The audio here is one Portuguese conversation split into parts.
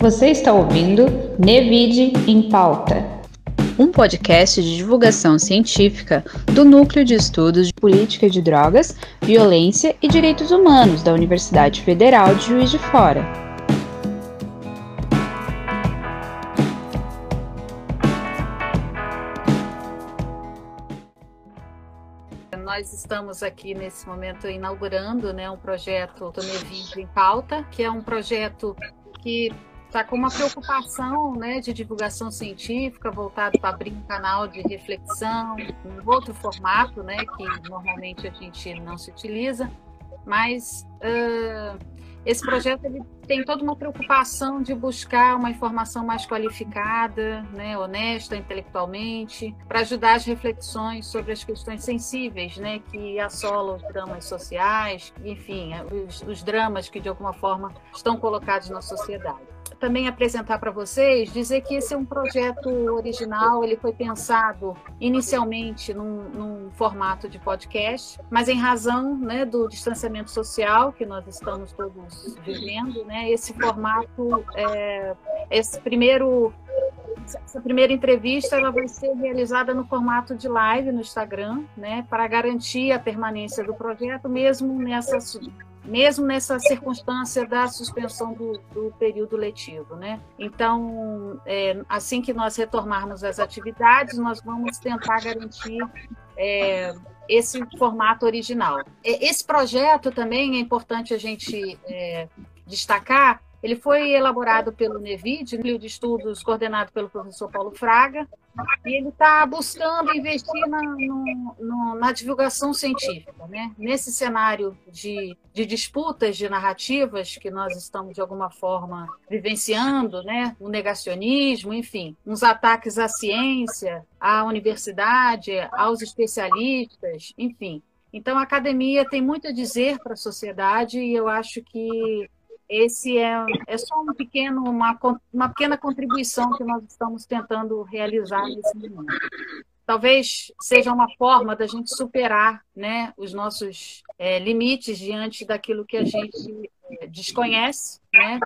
Você está ouvindo Nevide em Pauta, um podcast de divulgação científica do Núcleo de Estudos de Política de Drogas, Violência e Direitos Humanos da Universidade Federal de Juiz de Fora. nós estamos aqui nesse momento inaugurando né, um projeto do Nevide em Pauta, que é um projeto que está com uma preocupação né, de divulgação científica voltado para abrir um canal de reflexão, um outro formato, né, que normalmente a gente não se utiliza, mas uh, esse projeto ele tem toda uma preocupação de buscar uma informação mais qualificada, né, honesta intelectualmente, para ajudar as reflexões sobre as questões sensíveis né, que assolam os dramas sociais, enfim, os, os dramas que de alguma forma estão colocados na sociedade também apresentar para vocês, dizer que esse é um projeto original, ele foi pensado inicialmente num, num formato de podcast, mas em razão né, do distanciamento social que nós estamos todos vivendo, né, esse formato, é, esse primeiro essa primeira entrevista ela vai ser realizada no formato de live no Instagram, né, para garantir a permanência do projeto, mesmo nessa mesmo nessa circunstância da suspensão do, do período letivo, né? Então, é, assim que nós retornarmos às atividades, nós vamos tentar garantir é, esse formato original. Esse projeto também é importante a gente é, destacar ele foi elaborado pelo NEVID, Núcleo de Estudos, coordenado pelo professor Paulo Fraga, e ele está buscando investir na, no, no, na, divulgação científica. Né? Nesse cenário de, de, disputas de narrativas que nós estamos, de alguma forma, vivenciando, né? o negacionismo, enfim, uns ataques à ciência, à universidade, aos especialistas, enfim. Então, a academia tem muito a dizer para a sociedade e eu acho que esse é, é só um pequeno, uma, uma pequena contribuição que nós estamos tentando realizar nesse momento. Talvez seja uma forma da gente superar né, os nossos é, limites diante daquilo que a gente é, desconhece, né?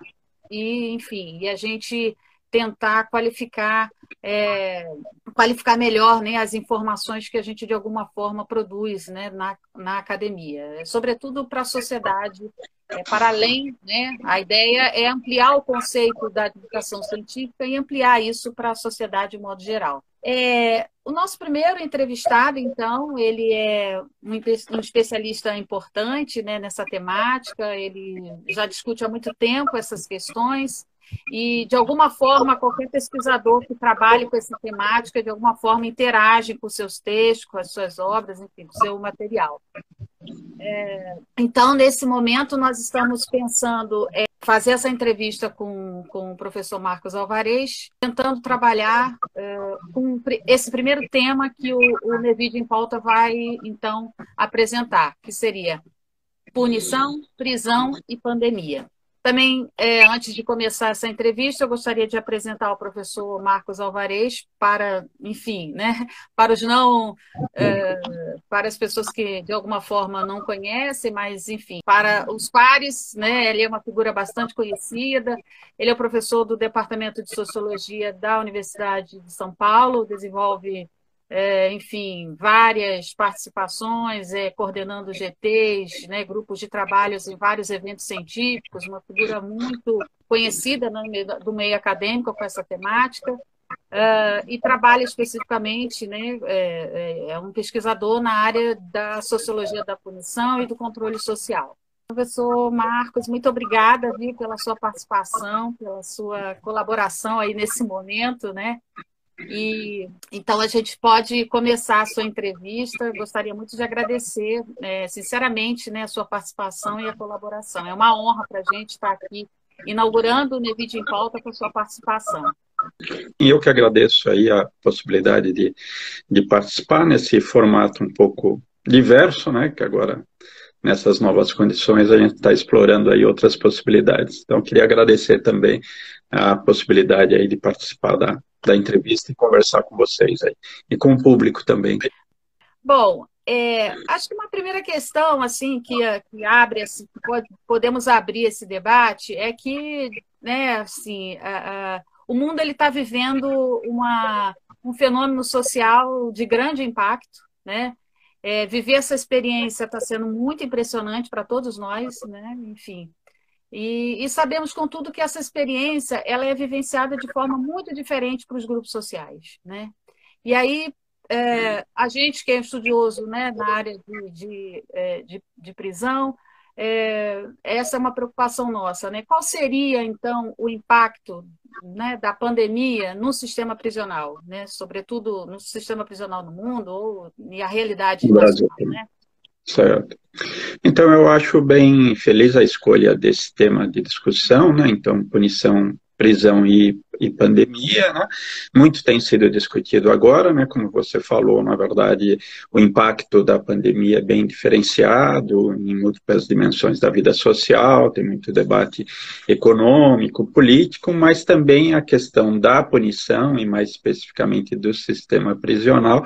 E, enfim, e a gente tentar qualificar é, qualificar melhor né, as informações que a gente de alguma forma produz né, na, na academia, sobretudo para a sociedade, é, para além, né, a ideia é ampliar o conceito da educação científica e ampliar isso para a sociedade de modo geral. É, o nosso primeiro entrevistado, então, ele é um, um especialista importante né, nessa temática, ele já discute há muito tempo essas questões, e, de alguma forma, qualquer pesquisador que trabalhe com essa temática, de alguma forma, interage com seus textos, com as suas obras, enfim, com seu material. É, então, nesse momento, nós estamos pensando é, fazer essa entrevista com, com o professor Marcos Alvarez, tentando trabalhar é, com esse primeiro tema que o, o Nevide em Pauta vai, então, apresentar, que seria punição, prisão e pandemia. Também, é, antes de começar essa entrevista, eu gostaria de apresentar o professor Marcos Alvarez para, enfim, né, para os não, é, para as pessoas que de alguma forma não conhecem, mas, enfim, para os pares, né, ele é uma figura bastante conhecida. Ele é professor do Departamento de Sociologia da Universidade de São Paulo, desenvolve é, enfim, várias participações, é, coordenando GTs, né, grupos de trabalhos em vários eventos científicos, uma figura muito conhecida no meio, do meio acadêmico com essa temática, uh, e trabalha especificamente, né, é, é, é um pesquisador na área da sociologia da punição e do controle social. Professor Marcos, muito obrigada viu, pela sua participação, pela sua colaboração aí nesse momento, né? E então a gente pode começar a sua entrevista. Gostaria muito de agradecer, é, sinceramente, né, a sua participação e a colaboração. É uma honra para a gente estar aqui inaugurando o Nevide em Pauta com a sua participação. E eu que agradeço aí a possibilidade de, de participar nesse formato um pouco diverso, né, que agora nessas novas condições a gente está explorando aí outras possibilidades. Então queria agradecer também a possibilidade aí de participar da, da entrevista e conversar com vocês aí. E com o público também. Bom, é, acho que uma primeira questão assim que, que abre, assim, pode, podemos abrir esse debate é que, né, assim, a, a, o mundo ele está vivendo uma, um fenômeno social de grande impacto, né? É, viver essa experiência está sendo muito impressionante para todos nós, né? Enfim, e, e, sabemos, contudo, que essa experiência ela é vivenciada de forma muito diferente para os grupos sociais, né? E aí é, a gente que é estudioso né, na área de, de, é, de, de prisão, é, essa é uma preocupação nossa. Né? Qual seria, então, o impacto né, da pandemia no sistema prisional, né? sobretudo no sistema prisional no mundo ou e a realidade nacional? Né? Certo. Então, eu acho bem feliz a escolha desse tema de discussão, né? Então, punição, prisão e e pandemia, né? Muito tem sido discutido agora, né? Como você falou, na verdade, o impacto da pandemia é bem diferenciado em múltiplas dimensões da vida social, tem muito debate econômico, político, mas também a questão da punição e mais especificamente do sistema prisional.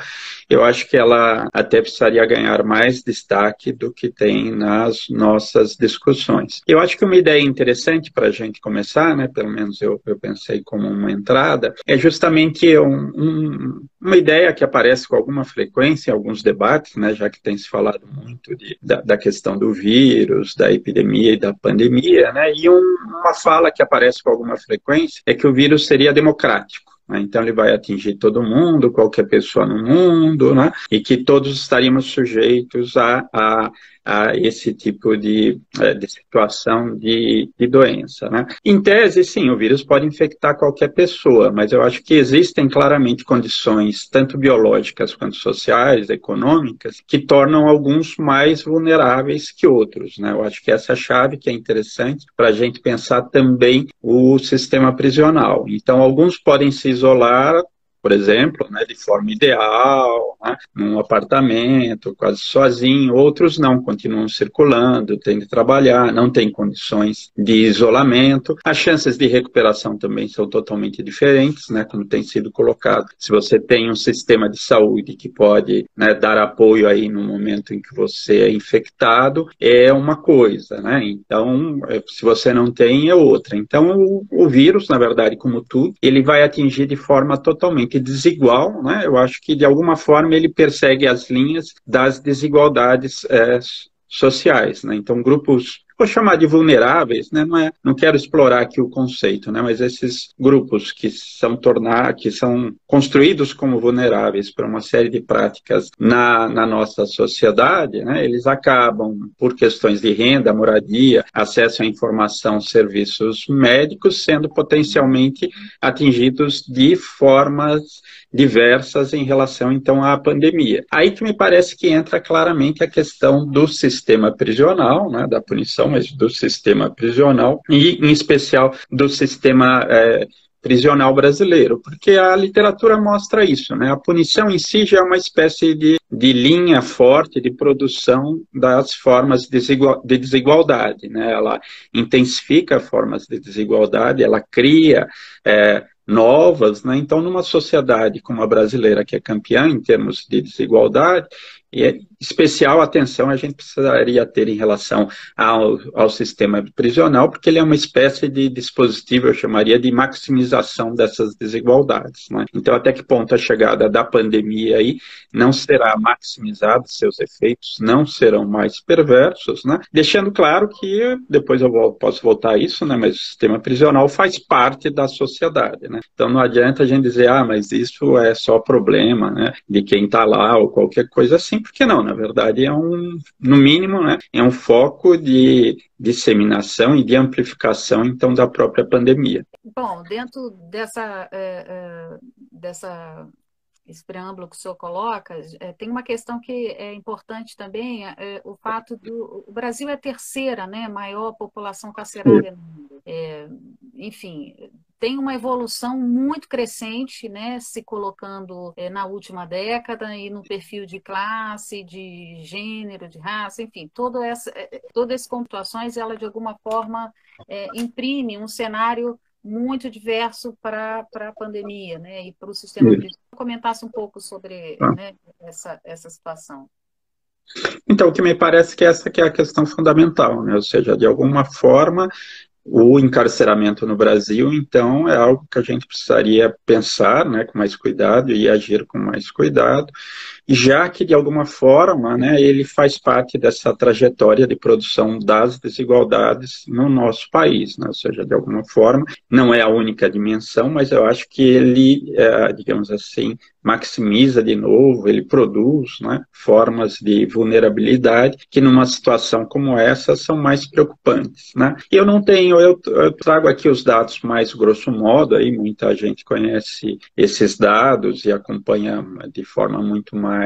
Eu acho que ela até precisaria ganhar mais destaque do que tem nas nossas discussões. Eu acho que uma ideia interessante para a gente começar, né? Pelo menos eu, eu pensei como como uma entrada, é justamente um, um, uma ideia que aparece com alguma frequência em alguns debates, né, já que tem se falado muito de, da, da, questão do vírus, da epidemia e da pandemia, né, e um, uma fala que aparece com alguma frequência é que o vírus seria democrático. Né, então ele vai atingir todo mundo, qualquer pessoa no mundo, né? e que todos estaríamos sujeitos a, a a esse tipo de, eh, de situação de, de doença. Né? Em tese, sim, o vírus pode infectar qualquer pessoa, mas eu acho que existem claramente condições, tanto biológicas quanto sociais, econômicas, que tornam alguns mais vulneráveis que outros. Né? Eu acho que essa chave que é interessante para a gente pensar também o sistema prisional. Então, alguns podem se isolar por exemplo, né, de forma ideal, né, num apartamento, quase sozinho. Outros não, continuam circulando, têm de trabalhar, não têm condições de isolamento. As chances de recuperação também são totalmente diferentes, né, como tem sido colocado. Se você tem um sistema de saúde que pode né, dar apoio aí no momento em que você é infectado, é uma coisa, né? Então, é, se você não tem, é outra. Então, o, o vírus, na verdade, como tudo, ele vai atingir de forma totalmente desigual, né? eu acho que de alguma forma ele persegue as linhas das desigualdades é, sociais. Né? Então, grupos vou chamar de vulneráveis, né? não, é, não quero explorar aqui o conceito, né? mas esses grupos que são tornar, que são construídos como vulneráveis para uma série de práticas na, na nossa sociedade, né? eles acabam, por questões de renda, moradia, acesso à informação, serviços médicos, sendo potencialmente atingidos de formas diversas em relação então à pandemia. Aí que me parece que entra claramente a questão do sistema prisional, né, da punição, mas do sistema prisional e em especial do sistema é, prisional brasileiro, porque a literatura mostra isso, né? A punição em si já é uma espécie de, de linha forte de produção das formas de, desigual, de desigualdade, né? Ela intensifica formas de desigualdade, ela cria é, novas, né? Então, numa sociedade como a brasileira, que é campeã em termos de desigualdade, e é especial atenção a gente precisaria ter em relação ao, ao sistema prisional, porque ele é uma espécie de dispositivo, eu chamaria de maximização dessas desigualdades. Né? Então, até que ponto a chegada da pandemia aí não será maximizada, seus efeitos não serão mais perversos, né? deixando claro que, depois eu posso voltar a isso, né? mas o sistema prisional faz parte da sociedade. Né? Então, não adianta a gente dizer, ah, mas isso é só problema né? de quem está lá ou qualquer coisa assim, porque não, na verdade é um, no mínimo, né, é um foco de disseminação e de amplificação, então, da própria pandemia. Bom, dentro dessa, é, é, dessa esse preâmbulo que o senhor coloca, é, tem uma questão que é importante também, é o fato do o Brasil é a terceira né, maior população carcerária no mundo. É, enfim, tem uma evolução muito crescente, né, se colocando é, na última década e no perfil de classe, de gênero, de raça, enfim, toda essa, é, todas essas pontuações, ela de alguma forma é, imprime um cenário muito diverso para a pandemia, né, e para o sistema. Isso. Comentasse um pouco sobre ah. né, essa, essa situação. Então, o que me parece que essa que é a questão fundamental, né? ou seja, de alguma forma o encarceramento no Brasil, então, é algo que a gente precisaria pensar né, com mais cuidado e agir com mais cuidado, já que, de alguma forma, né, ele faz parte dessa trajetória de produção das desigualdades no nosso país, né, ou seja, de alguma forma, não é a única dimensão, mas eu acho que ele, é, digamos assim, maximiza de novo, ele produz né, formas de vulnerabilidade que numa situação como essa são mais preocupantes. Né? Eu não tenho, eu, eu, trago aqui os dados mais grosso modo, aí muita gente conhece esses dados e acompanha de forma muito mais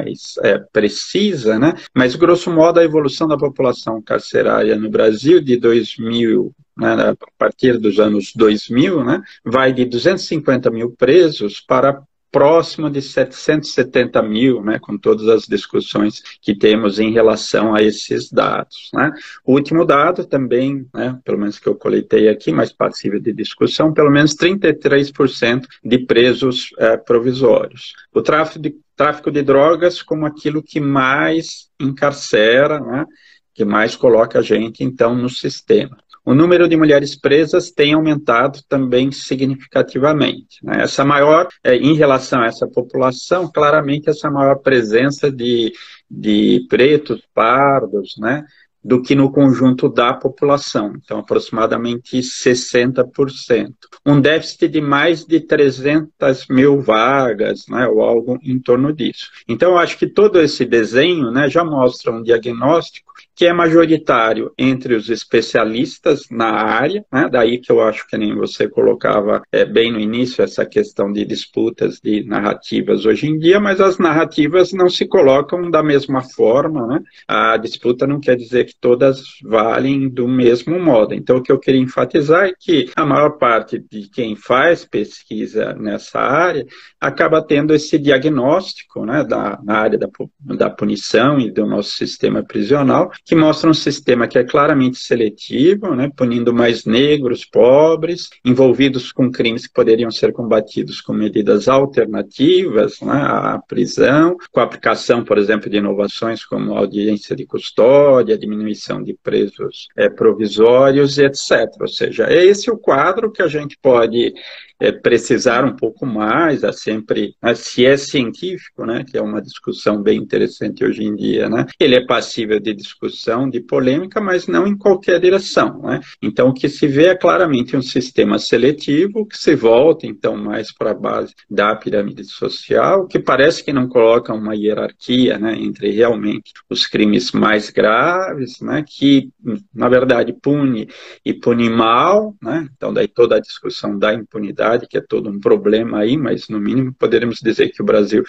é, precisa, né? mas grosso modo a evolução da população carcerária no Brasil de 2000 né, a partir dos anos 2000, né, vai de 250 mil presos para próximo de 770 mil, né, com todas as discussões que temos em relação a esses dados. Né. O último dado também, né, pelo menos que eu coletei aqui, mais passível de discussão, pelo menos 33% de presos é, provisórios. O tráfico de, tráfico de drogas como aquilo que mais encarcera, né, que mais coloca a gente, então, no sistema o número de mulheres presas tem aumentado também significativamente. Né? Essa maior, é, em relação a essa população, claramente essa maior presença de, de pretos, pardos, né? Do que no conjunto da população, então aproximadamente 60%. Um déficit de mais de 300 mil vagas, né, ou algo em torno disso. Então, eu acho que todo esse desenho né, já mostra um diagnóstico que é majoritário entre os especialistas na área, né? daí que eu acho que nem você colocava é, bem no início essa questão de disputas de narrativas hoje em dia, mas as narrativas não se colocam da mesma forma, né? a disputa não quer dizer que todas valem do mesmo modo. Então, o que eu queria enfatizar é que a maior parte de quem faz pesquisa nessa área acaba tendo esse diagnóstico né, da, na área da, da punição e do nosso sistema prisional, que mostra um sistema que é claramente seletivo, né, punindo mais negros, pobres, envolvidos com crimes que poderiam ser combatidos com medidas alternativas né, à prisão, com a aplicação, por exemplo, de inovações como audiência de custódia, diminuição de presos é, provisórios, etc. Ou seja, é esse o quadro que a gente pode é, precisar um pouco mais, é sempre, né, se é científico, né, que é uma discussão bem interessante hoje em dia, né, ele é passível de discussão, de polêmica, mas não em qualquer direção, né. Então, o que se vê é claramente um sistema seletivo que se volta, então, mais para a base da pirâmide social, que parece que não coloca uma hierarquia, né, entre realmente os crimes mais graves, né, que, na verdade, pune e pune mal, né, então, daí toda a discussão da impunidade que é todo um problema aí, mas no mínimo poderemos dizer que o Brasil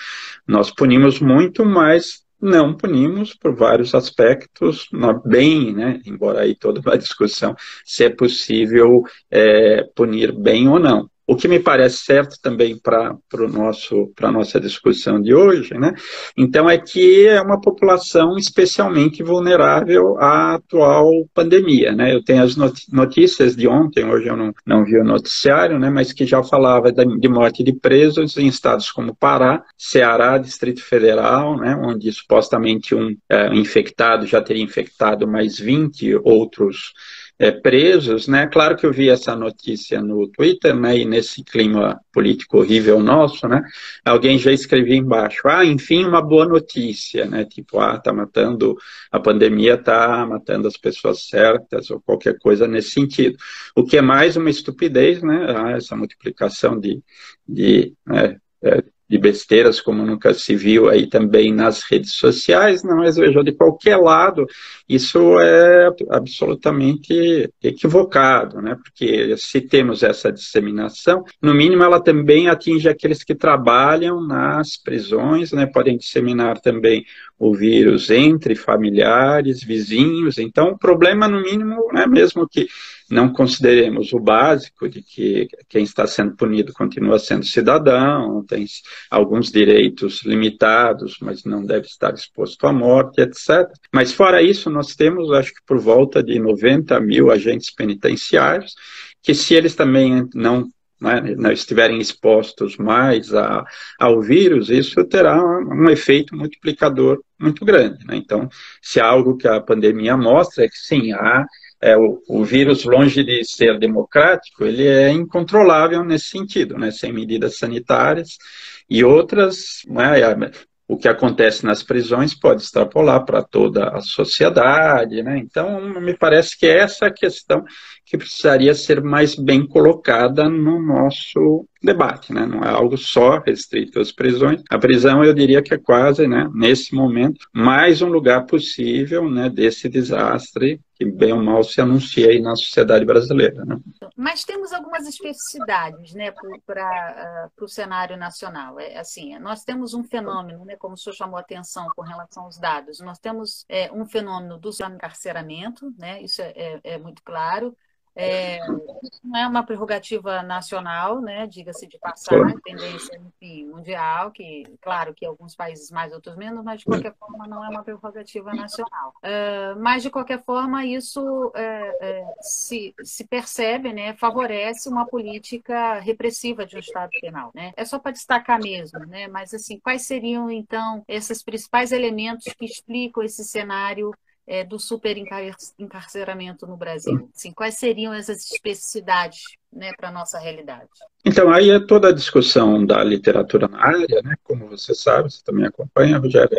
nós punimos muito, mas não punimos por vários aspectos, bem, né, embora aí toda uma discussão se é possível é, punir bem ou não. O que me parece certo também para a nossa discussão de hoje, né? Então, é que é uma população especialmente vulnerável à atual pandemia, né? Eu tenho as notícias de ontem, hoje eu não, não vi o noticiário, né? Mas que já falava de morte de presos em estados como Pará, Ceará, Distrito Federal, né? Onde supostamente um é, infectado já teria infectado mais 20 outros é, presos, né? Claro que eu vi essa notícia no Twitter, né? E nesse clima político horrível nosso, né? Alguém já escrevia embaixo, ah, enfim, uma boa notícia, né? Tipo, ah, tá matando, a pandemia tá matando as pessoas certas, ou qualquer coisa nesse sentido. O que é mais uma estupidez, né? Ah, essa multiplicação de, de né? é, de besteiras como nunca se viu aí também nas redes sociais, não, mas veja, de qualquer lado, isso é absolutamente equivocado, né? Porque se temos essa disseminação, no mínimo ela também atinge aqueles que trabalham nas prisões, né? Podem disseminar também o vírus entre familiares, vizinhos. Então, o problema, no mínimo, né, mesmo que não consideremos o básico de que quem está sendo punido continua sendo cidadão, tem alguns direitos limitados, mas não deve estar exposto à morte, etc. Mas, fora isso, nós temos, acho que por volta de 90 mil agentes penitenciários, que se eles também não né, não estiverem expostos mais a, ao vírus, isso terá um efeito multiplicador muito grande. Né? Então, se há algo que a pandemia mostra é que sim, há é, o, o, vírus, longe de ser democrático, ele é incontrolável nesse sentido, né? sem medidas sanitárias e outras, né? o que acontece nas prisões pode extrapolar para toda a sociedade, né? Então, me parece que essa é a questão que precisaria ser mais bem colocada no nosso debate, né? Não é algo só restrito às prisões. A prisão, eu diria que é quase, né, nesse momento, mais um lugar possível, né, desse desastre que bem ou mal se anuncia aí na sociedade brasileira. Né? Mas temos algumas especificidades né, para uh, o cenário nacional. É, assim, nós temos um fenômeno, né, como o senhor chamou a atenção com relação aos dados, nós temos é, um fenômeno do encarceramento, né, isso é, é, é muito claro. É, não é uma prerrogativa nacional, né? Diga-se de passar, tendência enfim, mundial, que claro que alguns países mais, outros menos, mas de qualquer forma não é uma prerrogativa nacional. Uh, mas de qualquer forma isso é, é, se, se percebe, né? Favorece uma política repressiva de um Estado penal, né? É só para destacar mesmo, né? Mas assim, quais seriam então esses principais elementos que explicam esse cenário é, do superencarceramento no Brasil? Assim, quais seriam essas especificidades né, para a nossa realidade? Então, aí é toda a discussão da literatura na área, né, como você sabe, você também acompanha, Rogério,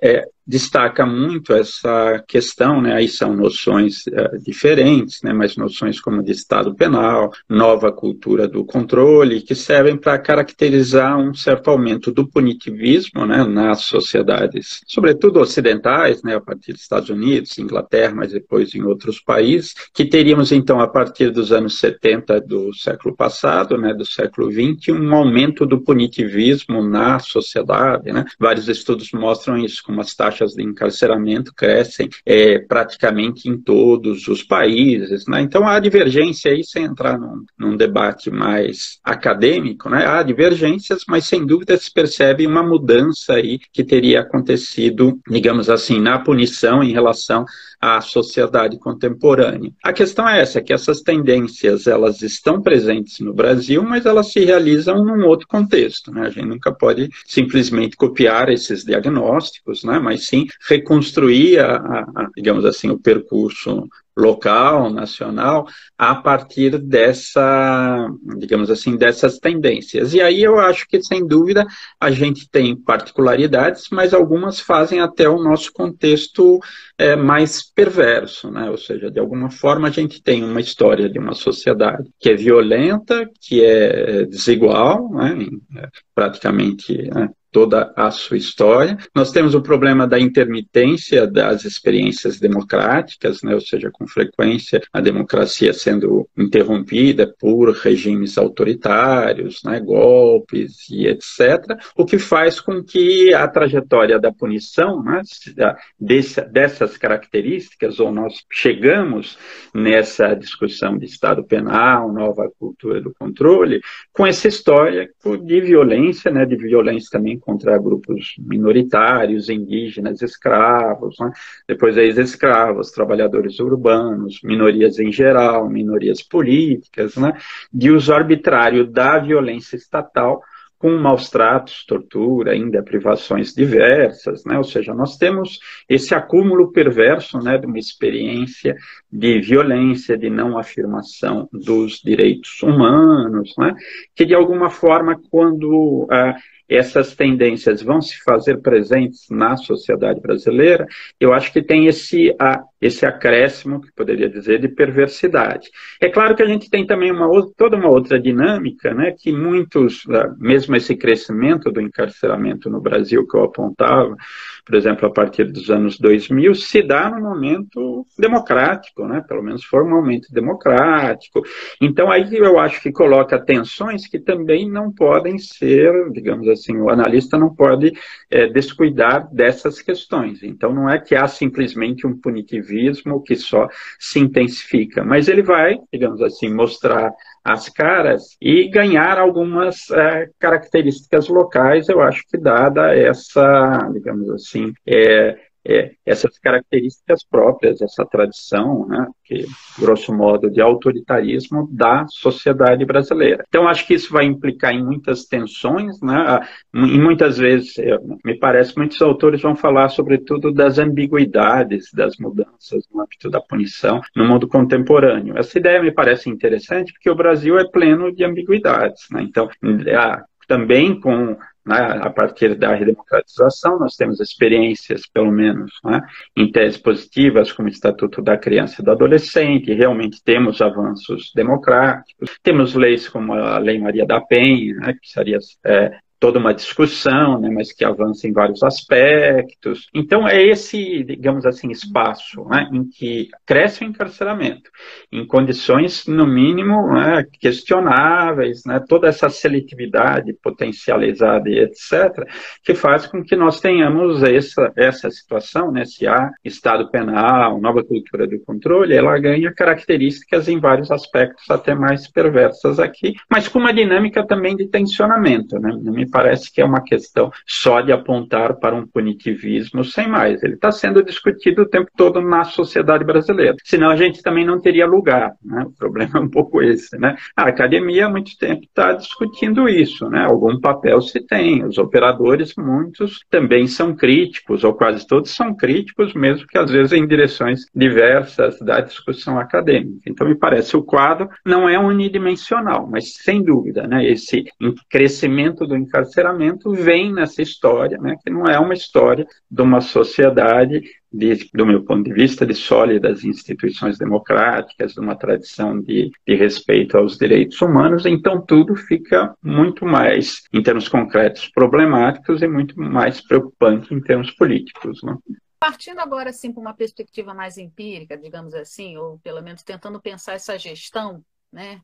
é, destaca muito essa questão, né, aí são noções é, diferentes, né, mas noções como de Estado penal, nova cultura do controle, que servem para caracterizar um certo aumento do punitivismo né, nas sociedades, sobretudo ocidentais, né, a partir dos Estados Unidos, Inglaterra, mas depois em outros países, que teríamos então, a partir dos anos 70 do século passado, né, do século XX, um aumento do punitivismo na sociedade. Né? Vários estudos mostram isso, como as taxas de encarceramento crescem é, praticamente em todos os países. Né? Então há divergência aí, sem entrar num, num debate mais acadêmico, né? há divergências, mas sem dúvida se percebe uma mudança aí que teria acontecido, digamos assim, na punição em relação à sociedade contemporânea. A questão é essa, que essas tendências elas estão presentes no Brasil, mas elas se realizam num outro contexto. Né? A gente nunca pode simplesmente copiar esses diagnósticos, né? mas sim reconstruir, a, a, digamos assim, o percurso local, nacional, a partir dessa, digamos assim, dessas tendências. E aí eu acho que, sem dúvida, a gente tem particularidades, mas algumas fazem até o nosso contexto é, mais perverso, né? Ou seja, de alguma forma a gente tem uma história de uma sociedade que é violenta, que é desigual, né? praticamente né? Toda a sua história. Nós temos o problema da intermitência das experiências democráticas, né, ou seja, com frequência a democracia sendo interrompida por regimes autoritários, né, golpes e etc., o que faz com que a trajetória da punição, né, desse, dessas características, ou nós chegamos nessa discussão de Estado penal, nova cultura do controle, com essa história de violência, né, de violência também contra grupos minoritários, indígenas, escravos, né? depois ex-escravos, trabalhadores urbanos, minorias em geral, minorias políticas, né? de uso arbitrário da violência estatal com maus tratos, tortura, ainda privações diversas, né? Ou seja, nós temos esse acúmulo perverso, né, de uma experiência de violência, de não afirmação dos direitos humanos, né? Que de alguma forma, quando ah, essas tendências vão se fazer presentes na sociedade brasileira, eu acho que tem esse, a, esse acréscimo, que poderia dizer, de perversidade. É claro que a gente tem também uma, toda uma outra dinâmica, né, que muitos, ah, mesmo esse crescimento do encarceramento no Brasil que eu apontava, por exemplo, a partir dos anos 2000, se dá no momento democrático, né, pelo menos formalmente democrático. Então aí eu acho que coloca tensões que também não podem ser, digamos assim, o analista não pode é, descuidar dessas questões. Então não é que há simplesmente um punitivismo que só se intensifica, mas ele vai, digamos assim, mostrar as caras e ganhar algumas é, características locais, eu acho que dada essa, digamos assim, é, é, essas características próprias, essa tradição, né, que, grosso modo, de autoritarismo da sociedade brasileira. Então, acho que isso vai implicar em muitas tensões, né, e muitas vezes, me parece, muitos autores vão falar, sobretudo, das ambiguidades das mudanças no âmbito da punição no mundo contemporâneo. Essa ideia me parece interessante, porque o Brasil é pleno de ambiguidades. Né? Então, também com né, a partir da redemocratização, nós temos experiências, pelo menos, né, em tese positivas, como o Estatuto da Criança e do Adolescente, realmente temos avanços democráticos, temos leis como a Lei Maria da Penha, né, que seria é, toda uma discussão, né, mas que avança em vários aspectos. Então, é esse, digamos assim, espaço né, em que cresce o encarceramento, em condições, no mínimo, né, questionáveis, né, toda essa seletividade potencializada e etc., que faz com que nós tenhamos essa, essa situação, né, se há Estado penal, nova cultura do controle, ela ganha características em vários aspectos até mais perversas aqui, mas com uma dinâmica também de tensionamento, né, parece que é uma questão só de apontar para um punitivismo sem mais. Ele está sendo discutido o tempo todo na sociedade brasileira. Senão a gente também não teria lugar. Né? O problema é um pouco esse. Né? A academia há muito tempo está discutindo isso. Né? Algum papel se tem. Os operadores, muitos, também são críticos, ou quase todos são críticos, mesmo que às vezes em direções diversas da discussão acadêmica. Então, me parece o quadro não é unidimensional, mas sem dúvida, né? esse crescimento do encarceramento vem nessa história, né, que não é uma história de uma sociedade, de, do meu ponto de vista, de sólidas instituições democráticas, de uma tradição de, de respeito aos direitos humanos, então tudo fica muito mais, em termos concretos, problemáticos e muito mais preocupante em termos políticos. Né? Partindo agora assim para uma perspectiva mais empírica, digamos assim, ou pelo menos tentando pensar essa gestão, né?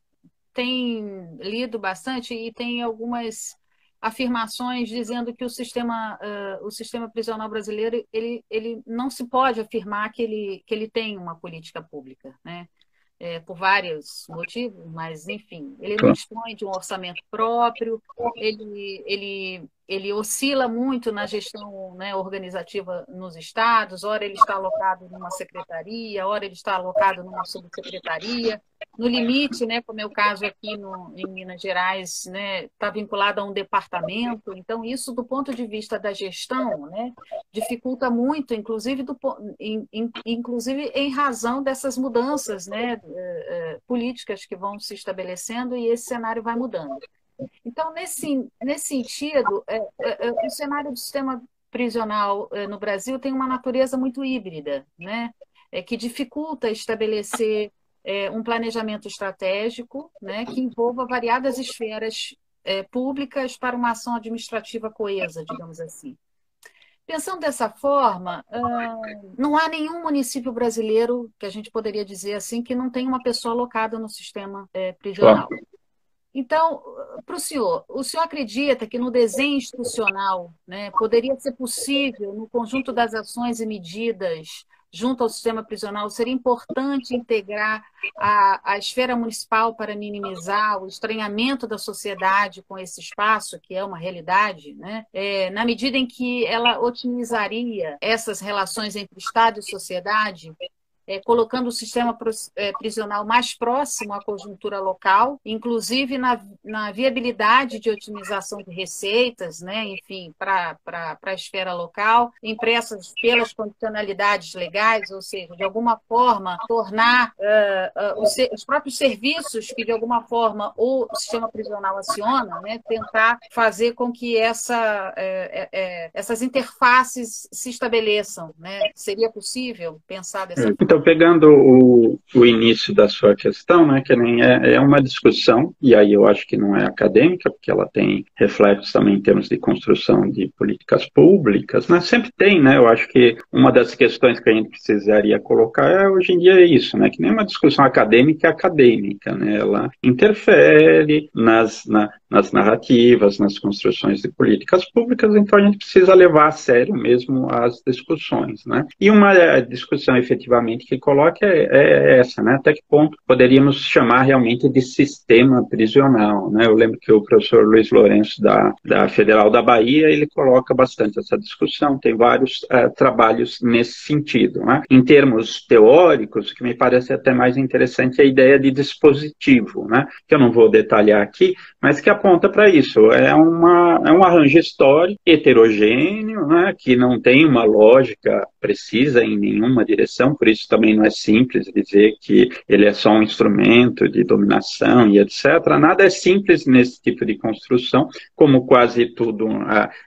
Tem lido bastante e tem algumas afirmações dizendo que o sistema, uh, o sistema prisional brasileiro ele, ele não se pode afirmar que ele, que ele tem uma política pública, né? É, por vários motivos, mas enfim, ele não dispõe de um orçamento próprio, ele, ele ele oscila muito na gestão né, organizativa nos estados, ora ele está alocado numa secretaria, ora ele está alocado numa subsecretaria. No limite, né, como é o caso aqui no, em Minas Gerais, né, está vinculado a um departamento. Então, isso, do ponto de vista da gestão, né, dificulta muito, inclusive, do, in, in, inclusive em razão dessas mudanças né, eh, eh, políticas que vão se estabelecendo e esse cenário vai mudando. Então, nesse, nesse sentido, é, é, é, o cenário do sistema prisional é, no Brasil tem uma natureza muito híbrida, né? É, que dificulta estabelecer é, um planejamento estratégico né, que envolva variadas esferas públicas para uma ação administrativa coesa, digamos assim. Pensando dessa forma, não há nenhum município brasileiro, que a gente poderia dizer assim, que não tenha uma pessoa alocada no sistema prisional. Claro. Então, para o senhor, o senhor acredita que no desenho institucional né, poderia ser possível, no conjunto das ações e medidas junto ao sistema prisional, seria importante integrar a, a esfera municipal para minimizar o estranhamento da sociedade com esse espaço, que é uma realidade, né? É, na medida em que ela otimizaria essas relações entre Estado e sociedade, é, colocando o sistema é, prisional mais próximo à conjuntura local, inclusive na, na viabilidade de otimização de receitas, né, enfim, para a esfera local, impressas pelas condicionalidades legais, ou seja, de alguma forma tornar uh, uh, os, os, próprios serviços que de alguma forma o sistema prisional aciona, né, tentar fazer com que essa, uh, essas interfaces se estabeleçam. Né? Seria possível pensar dessa forma? Então, pegando o, o início da sua questão, né, que nem é, é uma discussão, e aí eu acho que não é acadêmica, porque ela tem reflexos também em termos de construção de políticas públicas, né, sempre tem, né, eu acho que uma das questões que a gente precisaria colocar é, hoje em dia é isso, né, que nem uma discussão acadêmica é acadêmica, né, ela interfere nas, na, nas narrativas, nas construções de políticas públicas, então a gente precisa levar a sério mesmo as discussões, né, e uma discussão efetivamente que coloca é, é, essa, né? Até que ponto poderíamos chamar realmente de sistema prisional, né? Eu lembro que o professor Luiz Lourenço da, da Federal da Bahia, ele coloca bastante essa discussão, tem vários uh, trabalhos nesse sentido, né? Em termos teóricos, o que me parece até mais interessante é a ideia de dispositivo, né? Que eu não vou detalhar aqui, mas que aponta para isso. É, uma, é um arranjo histórico heterogêneo, né? Que não tem uma lógica precisa em nenhuma direção, por isso também não é simples dizer que ele é só um instrumento de dominação e etc. Nada é simples nesse tipo de construção, como quase tudo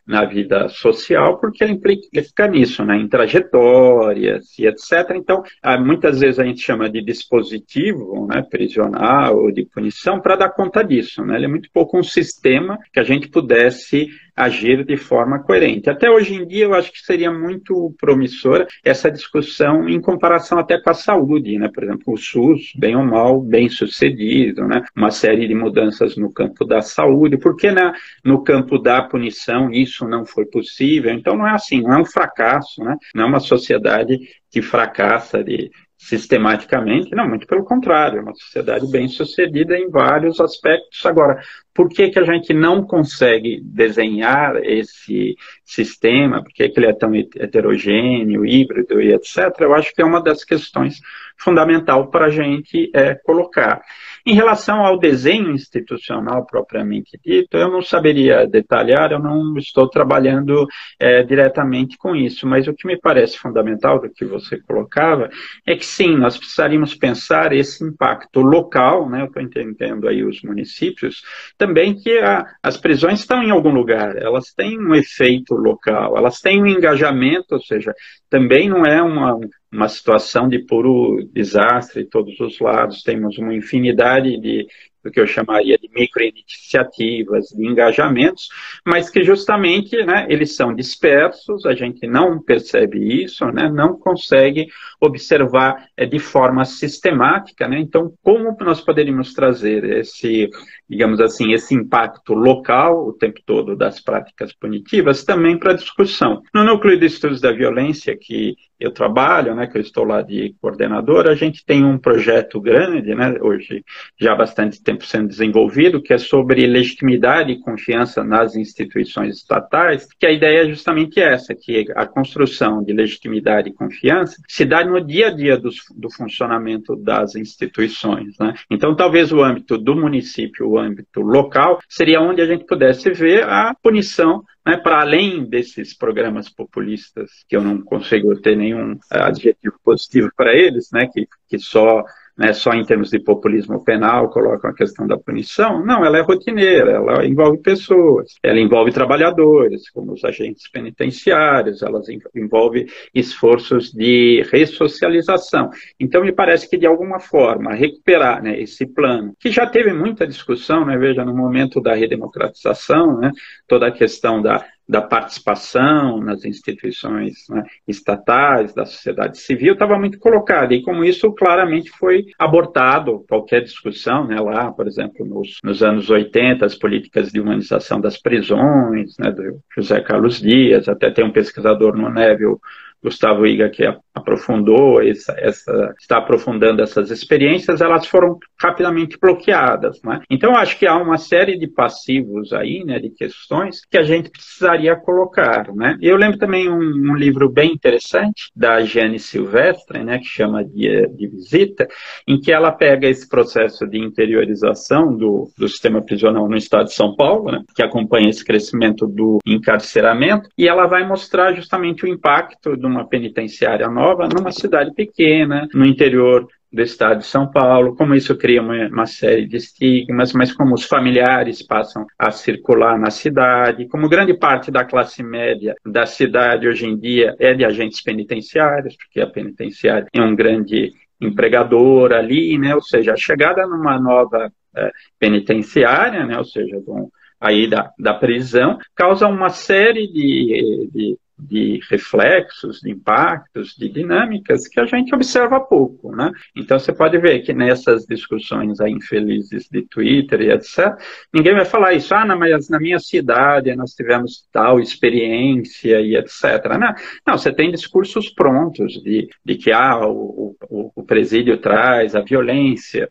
na vida social, porque ele implica nisso, né, em trajetórias e etc. Então, ah, muitas vezes a gente chama de dispositivo né, prisional ou de punição para dar conta disso. Né? Ele é muito pouco um sistema que a gente pudesse agir de forma coerente. Até hoje em dia, eu acho que seria muito promissora essa discussão em comparação até com a saúde, né? Por exemplo, o SUS, bem ou mal, bem sucedido, né? Uma série de mudanças no campo da saúde, porque na, no campo da punição isso não foi possível. Então, não é assim, não é um fracasso, né? Não é uma sociedade que fracassa de, sistematicamente, não, muito pelo contrário, é uma sociedade bem sucedida em vários aspectos. Agora, por que, que a gente não consegue desenhar esse sistema? Por que, que ele é tão heterogêneo, híbrido e etc.? Eu acho que é uma das questões fundamental para a gente é, colocar. Em relação ao desenho institucional propriamente dito, eu não saberia detalhar, eu não estou trabalhando é, diretamente com isso, mas o que me parece fundamental do que você colocava é que sim, nós precisaríamos pensar esse impacto local, né, eu estou entendendo aí os municípios, também que a, as prisões estão em algum lugar, elas têm um efeito local, elas têm um engajamento, ou seja, também não é uma, uma situação de puro desastre de todos os lados, temos uma infinidade de do que eu chamaria de microiniciativas, de engajamentos, mas que justamente né, eles são dispersos, a gente não percebe isso, né, não consegue observar é, de forma sistemática. Né, então, como nós poderíamos trazer esse, digamos assim, esse impacto local o tempo todo das práticas punitivas também para discussão? No núcleo de estudos da violência que eu trabalho, né, que eu estou lá de coordenador, a gente tem um projeto grande, né, hoje já há bastante tempo sendo desenvolvido, que é sobre legitimidade e confiança nas instituições estatais, que a ideia é justamente essa, que a construção de legitimidade e confiança se dá no dia a dia do, do funcionamento das instituições. Né? Então, talvez o âmbito do município, o âmbito local, seria onde a gente pudesse ver a punição né, para além desses programas populistas, que eu não consigo ter nenhum eh, adjetivo positivo para eles, né, que, que só né, só em termos de populismo penal colocam a questão da punição. Não, ela é rotineira, ela envolve pessoas, ela envolve trabalhadores, como os agentes penitenciários, ela envolve esforços de ressocialização. Então, me parece que, de alguma forma, recuperar né, esse plano, que já teve muita discussão, né, veja, no momento da redemocratização, né, toda a questão da da participação nas instituições né, estatais, da sociedade civil, estava muito colocada. E como isso claramente foi abortado, qualquer discussão, né, lá, por exemplo, nos, nos anos 80, as políticas de humanização das prisões, né, do José Carlos Dias, até tem um pesquisador no Neville, Gustavo Iga, que aprofundou essa, essa, está aprofundando essas experiências, elas foram rapidamente bloqueadas. Né? Então, acho que há uma série de passivos aí, né, de questões que a gente precisaria colocar. Né? Eu lembro também um, um livro bem interessante da Jane Silvestre, né, que chama de, de Visita, em que ela pega esse processo de interiorização do, do sistema prisional no estado de São Paulo, né, que acompanha esse crescimento do encarceramento, e ela vai mostrar justamente o impacto de uma penitenciária nova numa cidade pequena, no interior do estado de São Paulo, como isso cria uma, uma, série de estigmas, mas como os familiares passam a circular na cidade, como grande parte da classe média da cidade hoje em dia é de agentes penitenciários, porque a penitenciária é um grande empregador ali, né? ou seja, a chegada numa nova é, penitenciária, né? ou seja, um, aí da, da prisão, causa uma série de, de de reflexos, de impactos, de dinâmicas que a gente observa pouco, né? Então você pode ver que nessas discussões infelizes de Twitter e etc, ninguém vai falar isso, ah, não, mas na minha cidade nós tivemos tal experiência e etc. Né? não você tem discursos prontos de, de que ah, o, o, o presídio traz a violência.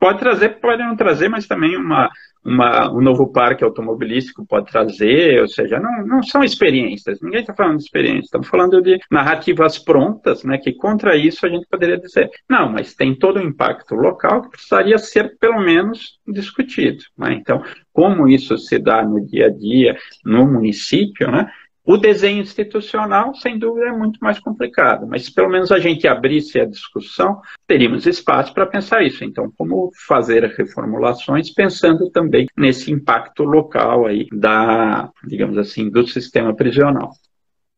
Pode trazer, pode não trazer, mas também uma uma, um novo parque automobilístico pode trazer, ou seja, não, não são experiências, ninguém está falando de experiências, estamos falando de narrativas prontas, né, que contra isso a gente poderia dizer, não, mas tem todo o impacto local que precisaria ser pelo menos discutido. Né? Então, como isso se dá no dia a dia no município, né, o desenho institucional, sem dúvida, é muito mais complicado, mas se pelo menos a gente abrisse a discussão, teríamos espaço para pensar isso. Então, como fazer reformulações pensando também nesse impacto local aí da, digamos assim, do sistema prisional.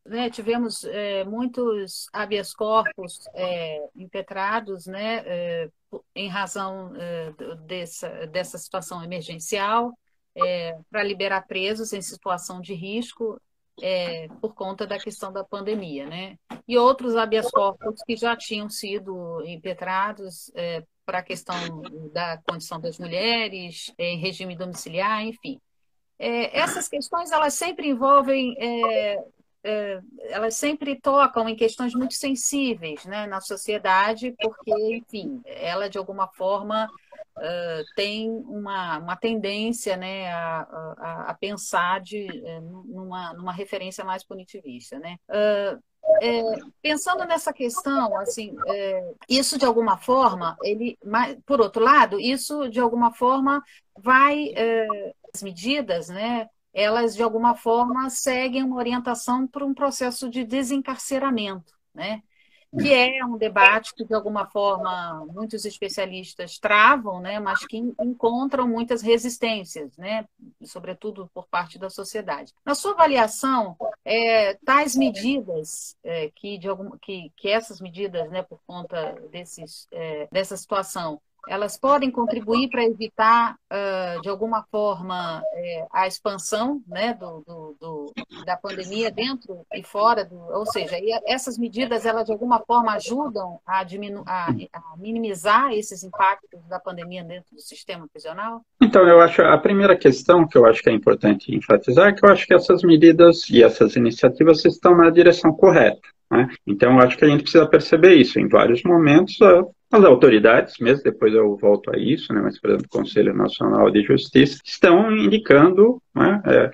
Né, tivemos é, muitos habeas corpus é, impetrados, né, é, em razão é, dessa, dessa situação emergencial, é, para liberar presos em situação de risco é, por conta da questão da pandemia, né? E outros habeas corpus que já tinham sido impetrados é, para a questão da condição das mulheres, é, em regime domiciliar, enfim. É, essas questões, elas sempre envolvem é, é, elas sempre tocam em questões muito sensíveis né, na sociedade, porque, enfim, ela de alguma forma uh, tem uma, uma tendência né, a, a, a pensar de, eh, numa, numa referência mais punitivista. Né? Uh, é, pensando nessa questão, assim, é, isso de alguma forma, ele, por outro lado, isso de alguma forma vai é, as medidas, né? Elas de alguma forma seguem uma orientação para um processo de desencarceramento, né? Que é um debate que, de alguma forma, muitos especialistas travam, né, mas que encontram muitas resistências, né, sobretudo por parte da sociedade. Na sua avaliação, é, tais medidas, é, que, de algum, que, que essas medidas, né, por conta desses, é, dessa situação, elas podem contribuir para evitar, uh, de alguma forma, a expansão né, do, do, do, da pandemia dentro e fora, do, ou seja, essas medidas, elas de alguma forma ajudam a, diminu a, a, minimizar esses impactos da pandemia dentro do sistema prisional? Então, eu acho, a primeira questão que eu acho que é importante enfatizar é que eu acho que essas medidas e essas iniciativas estão na direção correta. Né? Então, acho que a gente precisa perceber isso. Em vários momentos, as autoridades, mesmo depois eu volto a isso, né, mas, por exemplo, o Conselho Nacional de Justiça, estão indicando né, é,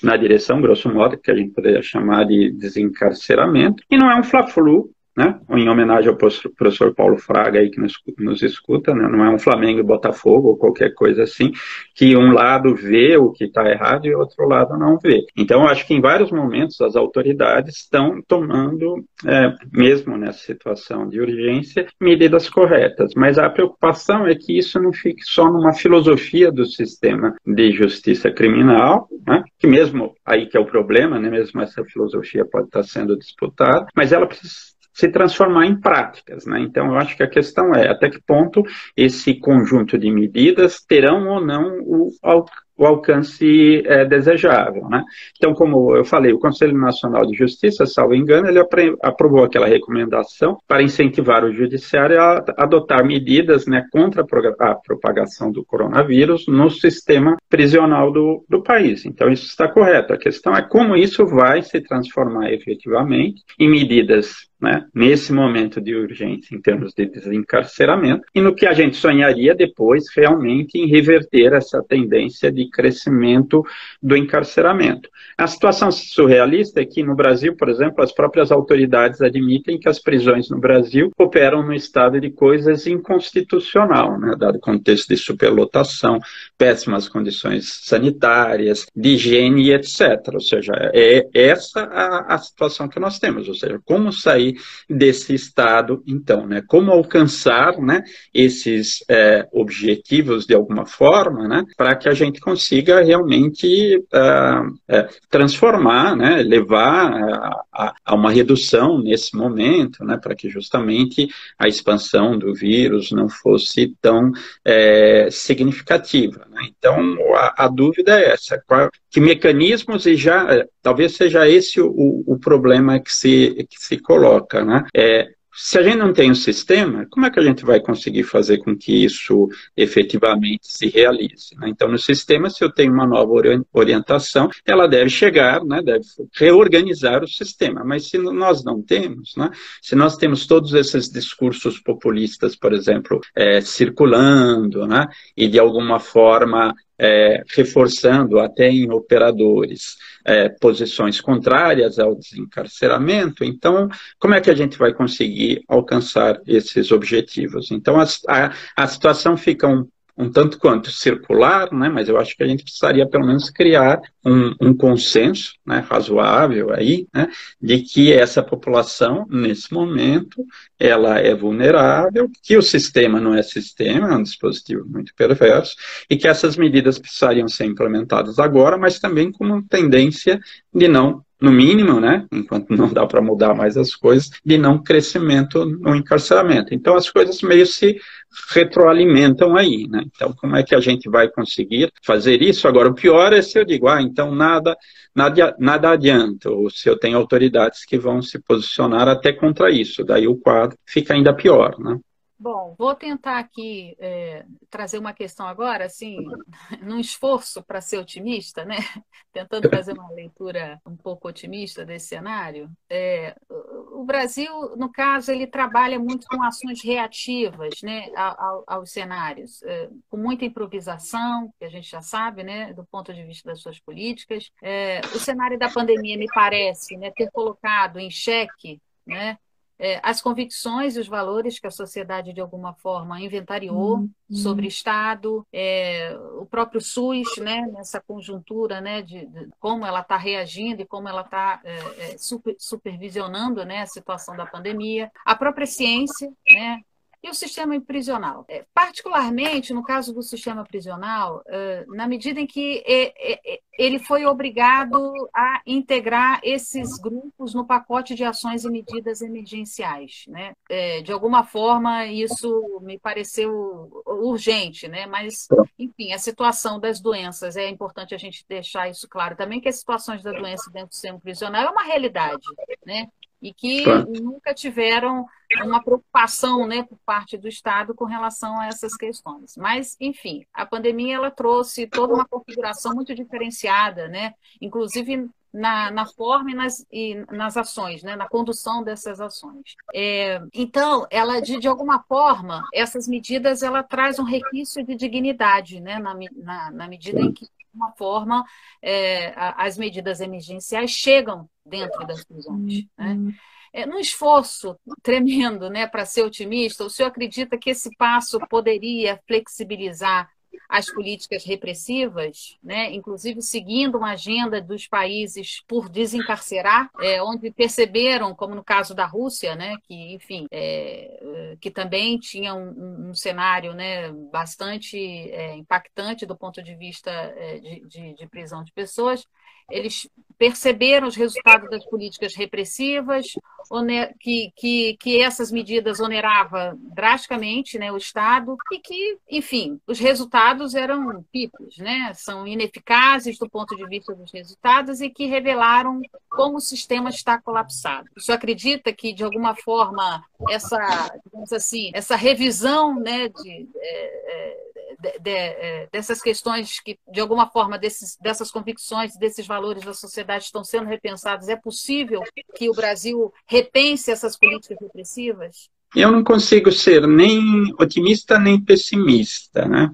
na direção, grosso modo, que a gente poderia chamar de desencarceramento, e não é um fla-flu, né? Em homenagem ao professor Paulo Fraga aí que nos, nos escuta, né? Não é um Flamengo e Botafogo ou qualquer coisa assim, que um lado vê o que está errado e o outro lado não vê. Então, acho que em vários momentos as autoridades estão tomando, é, mesmo nessa situação de urgência, medidas corretas. Mas a preocupação é que isso não fique só numa filosofia do sistema de justiça criminal, né? que mesmo aí que é o problema, né? mesmo essa filosofia pode estar sendo disputada, mas ela precisa se transformar em práticas. Né? Então, eu acho que a questão é até que ponto esse conjunto de medidas terão ou não o, o alcance é, desejável. Né? Então, como eu falei, o Conselho Nacional de Justiça, salvo engano, ele aprovou aquela recomendação para incentivar o Judiciário a adotar medidas né, contra a propagação do coronavírus no sistema prisional do, do país. Então, isso está correto. A questão é como isso vai se transformar efetivamente em medidas né, nesse momento de urgência em termos de desencarceramento, e no que a gente sonharia depois realmente em reverter essa tendência de crescimento do encarceramento. A situação surrealista é que no Brasil, por exemplo, as próprias autoridades admitem que as prisões no Brasil operam no estado de coisas inconstitucional, né, dado o contexto de superlotação, péssimas condições sanitárias, de higiene, etc. Ou seja, é essa a, a situação que nós temos, ou seja, como sair desse estado, então, né, como alcançar, né, esses é, objetivos de alguma forma, né, para que a gente consiga realmente uh, uh, transformar, né, levar a, a, uma redução nesse momento, né, para que justamente a expansão do vírus não fosse tão é, significativa. Né? Então, a, a, dúvida é essa: qual, que mecanismos e já é, talvez seja esse o, o problema que se, que se coloca, né? É, se a gente não tem um sistema, como é que a gente vai conseguir fazer com que isso efetivamente se realize? Né? Então, no sistema, se eu tenho uma nova orientação, ela deve chegar, né, deve reorganizar o sistema. Mas se nós não temos, né, se nós temos todos esses discursos populistas, por exemplo, é, circulando, né, e de alguma forma é, reforçando até em operadores é, posições contrárias ao desencarceramento. Então, como é que a gente vai conseguir alcançar esses objetivos? Então, a, a, a situação fica um um tanto quanto circular, né, mas eu acho que a gente precisaria pelo menos criar um, um consenso né, razoável aí, né, de que essa população, nesse momento, ela é vulnerável, que o sistema não é sistema, é um dispositivo muito perverso, e que essas medidas precisariam ser implementadas agora, mas também com uma tendência de não no mínimo, né, enquanto não dá para mudar mais as coisas, de não crescimento no encarceramento. Então as coisas meio se retroalimentam aí, né? Então como é que a gente vai conseguir fazer isso? Agora o pior é se eu digo, ah, então nada, nada, nada adianta, ou se eu tenho autoridades que vão se posicionar até contra isso, daí o quadro fica ainda pior, né? Bom, vou tentar aqui é, trazer uma questão agora, assim, num esforço para ser otimista, né? Tentando fazer uma leitura um pouco otimista desse cenário. É, o Brasil, no caso, ele trabalha muito com ações reativas, né, ao, aos cenários, é, com muita improvisação, que a gente já sabe, né, do ponto de vista das suas políticas. É, o cenário da pandemia me parece, né, ter colocado em xeque, né, é, as convicções e os valores que a sociedade, de alguma forma, inventariou uhum. sobre Estado, é, o próprio SUS, né, nessa conjuntura né, de, de como ela está reagindo e como ela está é, é, super, supervisionando né, a situação da pandemia, a própria ciência, né, e o sistema prisional? É, particularmente no caso do sistema prisional, na medida em que ele foi obrigado a integrar esses grupos no pacote de ações e medidas emergenciais. Né? É, de alguma forma, isso me pareceu urgente, né? mas, enfim, a situação das doenças, é importante a gente deixar isso claro também, que as situações da doença dentro do sistema prisional é uma realidade. Né? E que claro. nunca tiveram uma preocupação né, por parte do Estado com relação a essas questões. Mas, enfim, a pandemia ela trouxe toda uma configuração muito diferenciada, né, inclusive na, na forma e nas, e nas ações, né, na condução dessas ações. É, então, ela de, de alguma forma, essas medidas ela traz um requisito de dignidade, né, na, na, na medida em que uma forma, é, as medidas emergenciais chegam dentro das prisões. Né? Uhum. É, num esforço tremendo né, para ser otimista, o senhor acredita que esse passo poderia flexibilizar as políticas repressivas, né, inclusive seguindo uma agenda dos países por desencarcerar, é, onde perceberam, como no caso da Rússia, né, que, enfim, é, que também tinha um, um cenário né, bastante é, impactante do ponto de vista é, de, de, de prisão de pessoas, eles perceberam os resultados das políticas repressivas, que, que, que essas medidas oneravam drasticamente né, o Estado e que, enfim, os resultados eram pipos, né? são ineficazes do ponto de vista dos resultados e que revelaram como o sistema está colapsado. Senhor acredita que, de alguma forma, essa, assim, essa revisão né, de, é, é de, de, é, dessas questões que, de alguma forma, desses, dessas convicções, desses valores da sociedade estão sendo repensados, é possível que o Brasil repense essas políticas repressivas? Eu não consigo ser nem otimista nem pessimista, né?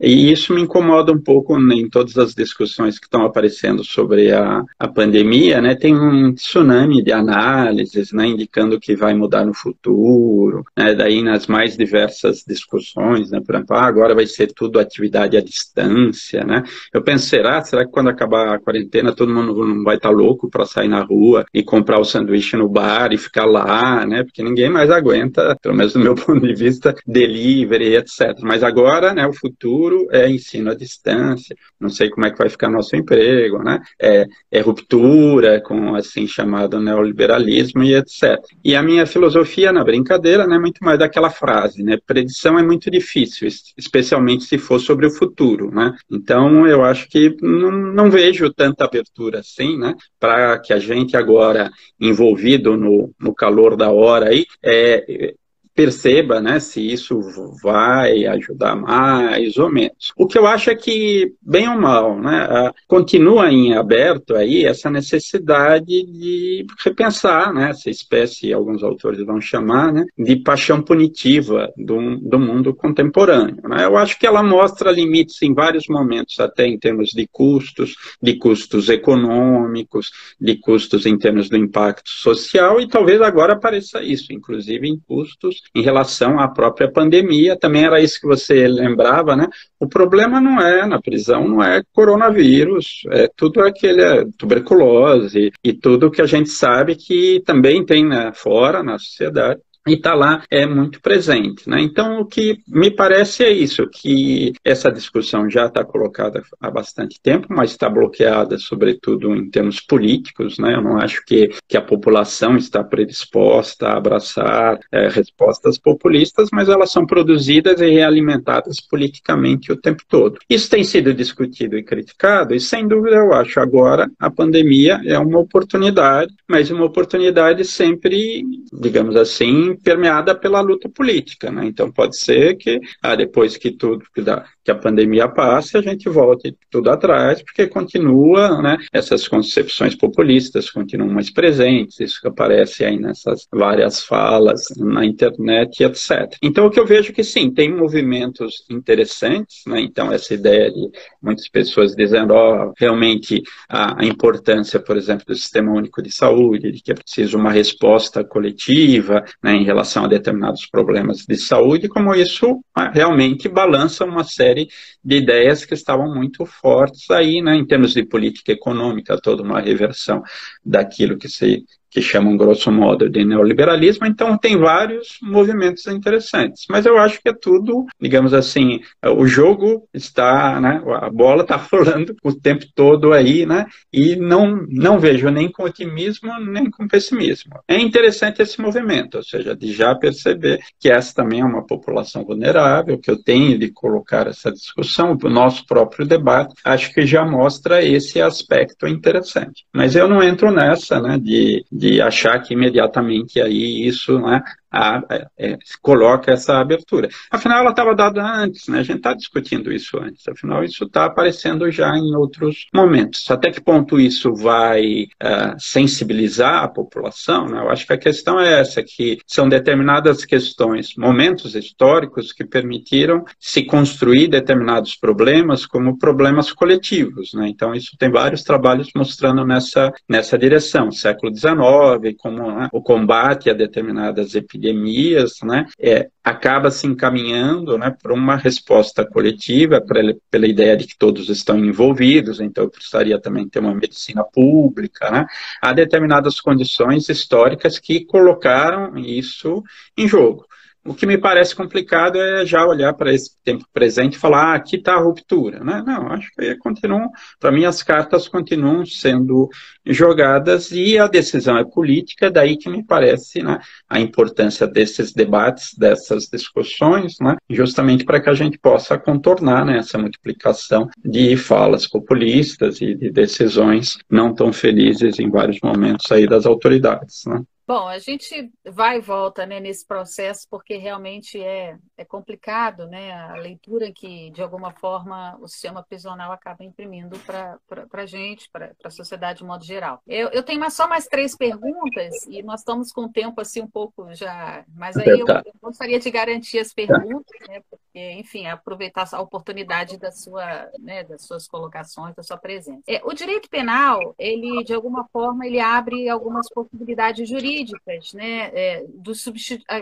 E isso me incomoda um pouco em todas as discussões que estão aparecendo sobre a, a pandemia, né? Tem um tsunami de análises, né? Indicando que vai mudar no futuro, né? Daí nas mais diversas discussões, né? Por exemplo, ah, agora vai ser tudo atividade à distância, né? Eu penso, será? Será que quando acabar a quarentena todo mundo não vai estar tá louco para sair na rua e comprar o sanduíche no bar e ficar lá, né? Porque ninguém mais aguenta, pelo menos do meu ponto de vista, delivery, etc. Mas agora, né? O futuro futuro é ensino à distância, não sei como é que vai ficar nosso emprego, né? É, é ruptura com assim chamado neoliberalismo e etc. E a minha filosofia na brincadeira, né, é muito mais daquela frase, né? Predição é muito difícil, especialmente se for sobre o futuro, né? Então eu acho que não, não vejo tanta abertura assim, né? Para que a gente agora envolvido no, no calor da hora aí é, perceba né, se isso vai ajudar mais ou menos. O que eu acho é que, bem ou mal, né, continua em aberto aí essa necessidade de repensar né, essa espécie, alguns autores vão chamar, né, de paixão punitiva do, do mundo contemporâneo. Né? Eu acho que ela mostra limites em vários momentos, até em termos de custos, de custos econômicos, de custos em termos do impacto social, e talvez agora apareça isso, inclusive em custos em relação à própria pandemia, também era isso que você lembrava, né? O problema não é na prisão, não é coronavírus, é tudo aquele é tuberculose e tudo que a gente sabe que também tem né, fora na sociedade e está lá é muito presente. Né? Então, o que me parece é isso, que essa discussão já está colocada há bastante tempo, mas está bloqueada, sobretudo, em termos políticos. Né? Eu não acho que, que a população está predisposta a abraçar é, respostas populistas, mas elas são produzidas e realimentadas politicamente o tempo todo. Isso tem sido discutido e criticado, e sem dúvida eu acho agora a pandemia é uma oportunidade, mas uma oportunidade sempre, digamos assim, permeada pela luta política. Né? Então, pode ser que ah, depois que tudo que, dá, que a pandemia passe, a gente volte tudo atrás, porque continua, né, essas concepções populistas continuam mais presentes, isso que aparece aí nessas várias falas na internet, etc. Então, o que eu vejo que sim, tem movimentos interessantes, né? então essa ideia de muitas pessoas dizendo, oh, realmente a, a importância, por exemplo, do Sistema Único de Saúde, de que é preciso uma resposta coletiva, né, em relação a determinados problemas de saúde, como isso ah, realmente balança uma série de ideias que estavam muito fortes aí, né, em termos de política econômica, toda uma reversão daquilo que se que chamam grosso modo de neoliberalismo, então tem vários movimentos interessantes. Mas eu acho que é tudo, digamos assim, o jogo está, né, a bola está rolando o tempo todo aí, né, e não, não vejo nem com otimismo nem com pessimismo. É interessante esse movimento, ou seja, de já perceber que essa também é uma população vulnerável, que eu tenho de colocar essa discussão, o nosso próprio debate, acho que já mostra esse aspecto interessante. Mas eu não entro nessa, né, de de achar que imediatamente aí isso né, a, é, coloca essa abertura. Afinal, ela estava dada antes, né? a gente está discutindo isso antes, afinal, isso está aparecendo já em outros momentos. Até que ponto isso vai uh, sensibilizar a população? Né? Eu acho que a questão é essa, que são determinadas questões, momentos históricos que permitiram se construir determinados problemas como problemas coletivos. Né? Então, isso tem vários trabalhos mostrando nessa, nessa direção. Século XIX, como né, o combate a determinadas epidemias, epidemias, né, é, acaba se encaminhando né, para uma resposta coletiva, pra, pela ideia de que todos estão envolvidos, então eu precisaria também ter uma medicina pública. Né, há determinadas condições históricas que colocaram isso em jogo. O que me parece complicado é já olhar para esse tempo presente e falar, ah, aqui está a ruptura. Né? Não, acho que continuam, para mim as cartas continuam sendo jogadas e a decisão é política, daí que me parece né, a importância desses debates, dessas discussões, né, justamente para que a gente possa contornar né, essa multiplicação de falas populistas e de decisões não tão felizes em vários momentos aí das autoridades. Né? Bom, a gente vai e volta né, nesse processo porque realmente é, é complicado né, a leitura que, de alguma forma, o sistema prisional acaba imprimindo para a gente, para a sociedade de modo geral. Eu, eu tenho só mais três perguntas e nós estamos com o tempo assim um pouco já. Mas aí eu, eu gostaria de garantir as perguntas, né, enfim, aproveitar a oportunidade da sua, né, das suas colocações, da sua presença. É, o direito penal, ele, de alguma forma, ele abre algumas possibilidades jurídicas né, é, do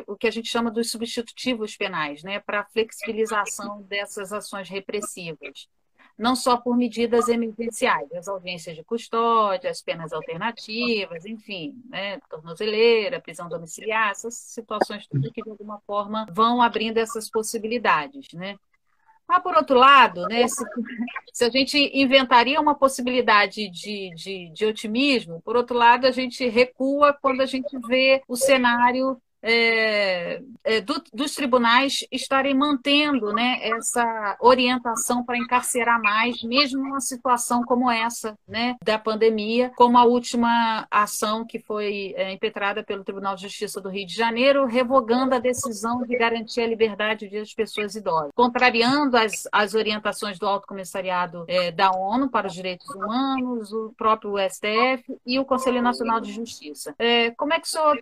o que a gente chama dos substitutivos penais, né, para flexibilização dessas ações repressivas, não só por medidas emergenciais, as audiências de custódia, as penas alternativas, enfim, né, tornozeleira, prisão domiciliar, essas situações tudo que de alguma forma vão abrindo essas possibilidades, né. Mas, por outro lado, né, se, se, a gente inventaria uma possibilidade de, de, de otimismo, por outro lado, a gente recua quando a gente vê o cenário é, é, do, dos tribunais estarem mantendo né, essa orientação para encarcerar mais, mesmo numa situação como essa né, da pandemia, como a última ação que foi é, impetrada pelo Tribunal de Justiça do Rio de Janeiro, revogando a decisão de garantir a liberdade das pessoas idosas, contrariando as, as orientações do Alto Comissariado é, da ONU para os Direitos Humanos, o próprio STF e o Conselho Nacional de Justiça. É, como é que o senhor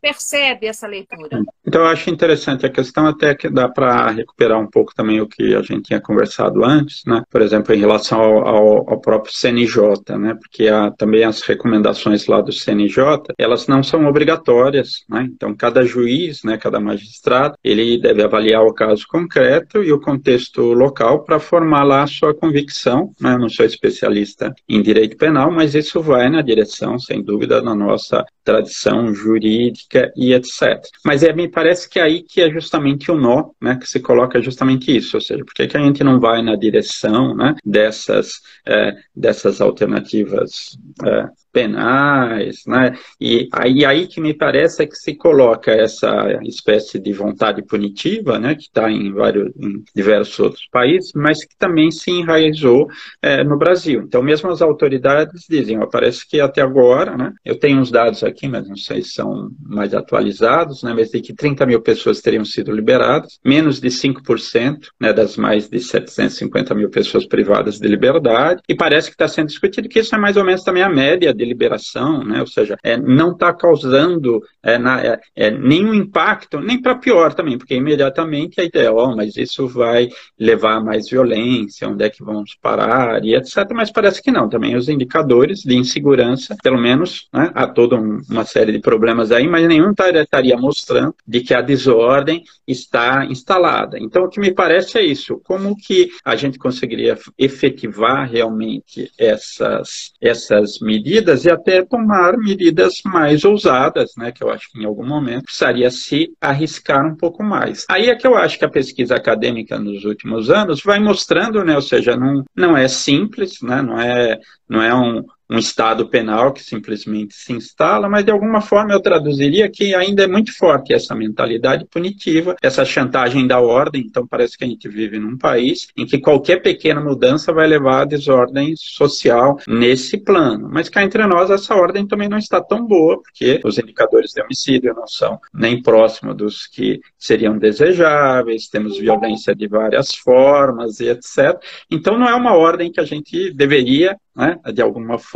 percebe essa leitura? Então, eu acho interessante a questão, até que dá para recuperar um pouco também o que a gente tinha conversado antes, né? Por exemplo, em relação ao, ao, ao próprio CNJ, né? Porque há, também as recomendações lá do CNJ, elas não são obrigatórias, né? Então, cada juiz, né, cada magistrado, ele deve avaliar o caso concreto e o contexto local para formar lá a sua convicção, né? Eu não sou especialista em direito penal, mas isso vai na direção, sem dúvida, da nossa tradição jurídica e etc. Mas é, me parece que é aí que é justamente o nó, né, que se coloca justamente isso, ou seja, por que, que a gente não vai na direção né, dessas, é, dessas alternativas é, penais, né? E aí, aí que me parece é que se coloca essa espécie de vontade punitiva, né? Que está em vários, em diversos outros países, mas que também se enraizou é, no Brasil. Então, mesmo as autoridades dizem, ó, parece que até agora, né? Eu tenho uns dados aqui, mas não sei se são mais atualizados, né? Mas de que 30 mil pessoas teriam sido liberadas, menos de 5%, né? Das mais de 750 mil pessoas privadas de liberdade, e parece que está sendo discutido que isso é mais ou menos também a média de deliberação, né? ou seja, é, não está causando é, na, é, é, nenhum impacto, nem para pior também, porque imediatamente a ideia, oh, mas isso vai levar a mais violência, onde é que vamos parar e etc. Mas parece que não, também os indicadores de insegurança, pelo menos né, há toda um, uma série de problemas aí, mas nenhum estaria mostrando de que a desordem está instalada. Então, o que me parece é isso, como que a gente conseguiria efetivar realmente essas, essas medidas medidas e até tomar medidas mais ousadas, né, que eu acho que em algum momento precisaria se arriscar um pouco mais. Aí é que eu acho que a pesquisa acadêmica nos últimos anos vai mostrando, né, ou seja, não, não é simples, né, não é, não é um, um Estado penal que simplesmente se instala, mas de alguma forma eu traduziria que ainda é muito forte essa mentalidade punitiva, essa chantagem da ordem. Então parece que a gente vive num país em que qualquer pequena mudança vai levar a desordem social nesse plano. Mas cá entre nós, essa ordem também não está tão boa, porque os indicadores de homicídio não são nem próximos dos que seriam desejáveis, temos violência de várias formas e etc. Então não é uma ordem que a gente deveria né, de alguma forma,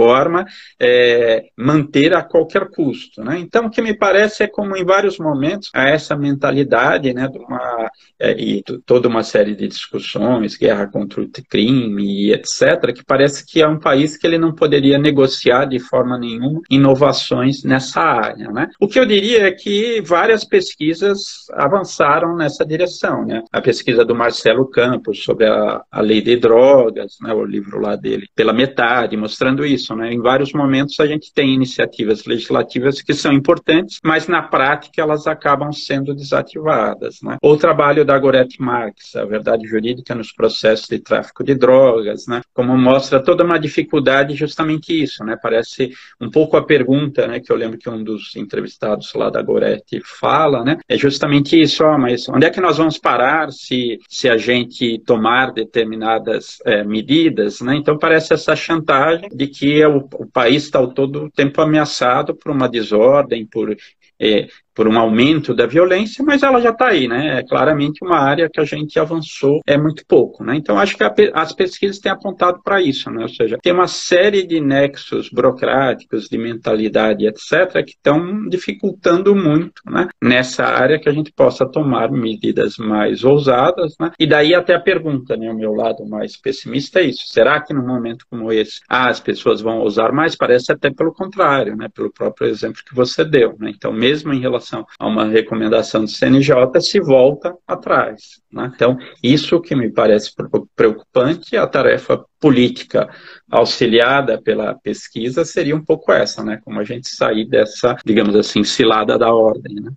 é, manter a qualquer custo. Né? Então, o que me parece é como em vários momentos há essa mentalidade né, de uma, é, e toda uma série de discussões, guerra contra o crime e etc., que parece que é um país que ele não poderia negociar de forma nenhuma inovações nessa área. Né? O que eu diria é que várias pesquisas avançaram nessa direção. Né? A pesquisa do Marcelo Campos sobre a, a lei de drogas, né, o livro lá dele, pela metade mostrando isso. Né? Em vários momentos a gente tem iniciativas legislativas que são importantes, mas na prática elas acabam sendo desativadas. Né? O trabalho da Gorete Marx, a verdade jurídica nos processos de tráfico de drogas, né? como mostra toda uma dificuldade justamente isso. Né? Parece um pouco a pergunta né, que eu lembro que um dos entrevistados lá da Gorete fala, né? é justamente isso, ó, mas onde é que nós vamos parar se, se a gente tomar determinadas é, medidas? Né? Então parece essa chantagem de que o, o país está todo o tempo ameaçado por uma desordem, por é, por um aumento da violência, mas ela já está aí, né? É claramente uma área que a gente avançou é muito pouco, né? Então acho que a, as pesquisas têm apontado para isso, né? Ou seja, tem uma série de nexos burocráticos, de mentalidade, etc., que estão dificultando muito, né? Nessa área que a gente possa tomar medidas mais ousadas, né? E daí até a pergunta, né? O meu lado mais pessimista é isso. Será que num momento como esse, ah, as pessoas vão usar mais? Parece até pelo contrário, né? Pelo próprio exemplo que você deu, né? Então mesmo em relação relação a uma recomendação do CNJ, se volta atrás. Né? Então, isso que me parece preocupante, a tarefa política auxiliada pela pesquisa seria um pouco essa, né? como a gente sair dessa, digamos assim, cilada da ordem. Né?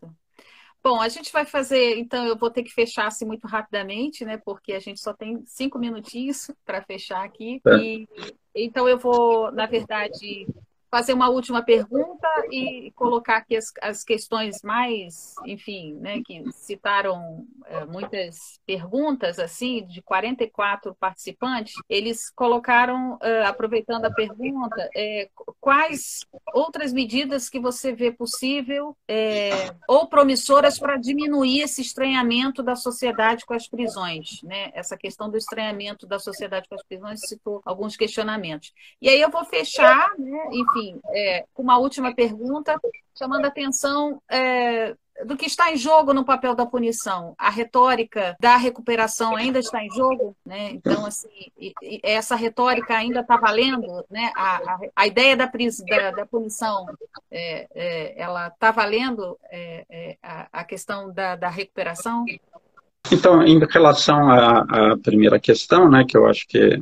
Bom, a gente vai fazer, então eu vou ter que fechar assim muito rapidamente, né? Porque a gente só tem cinco minutinhos para fechar aqui. É. E, então eu vou, na verdade, fazer uma última pergunta e colocar aqui as, as questões mais, enfim, né, que citaram é, muitas perguntas, assim, de 44 participantes, eles colocaram, é, aproveitando a pergunta, é, quais outras medidas que você vê possível é, ou promissoras para diminuir esse estranhamento da sociedade com as prisões, né? Essa questão do estranhamento da sociedade com as prisões citou alguns questionamentos. E aí eu vou fechar, né, enfim, enfim, é, uma última pergunta, chamando a atenção é, do que está em jogo no papel da punição. A retórica da recuperação ainda está em jogo, né? Então, assim, essa retórica ainda está valendo, né? A, a, a ideia da, da, da punição, é, é, ela está valendo é, é, a, a, questão da, da recuperação? Então, em relação à, à, primeira questão, né, que eu acho que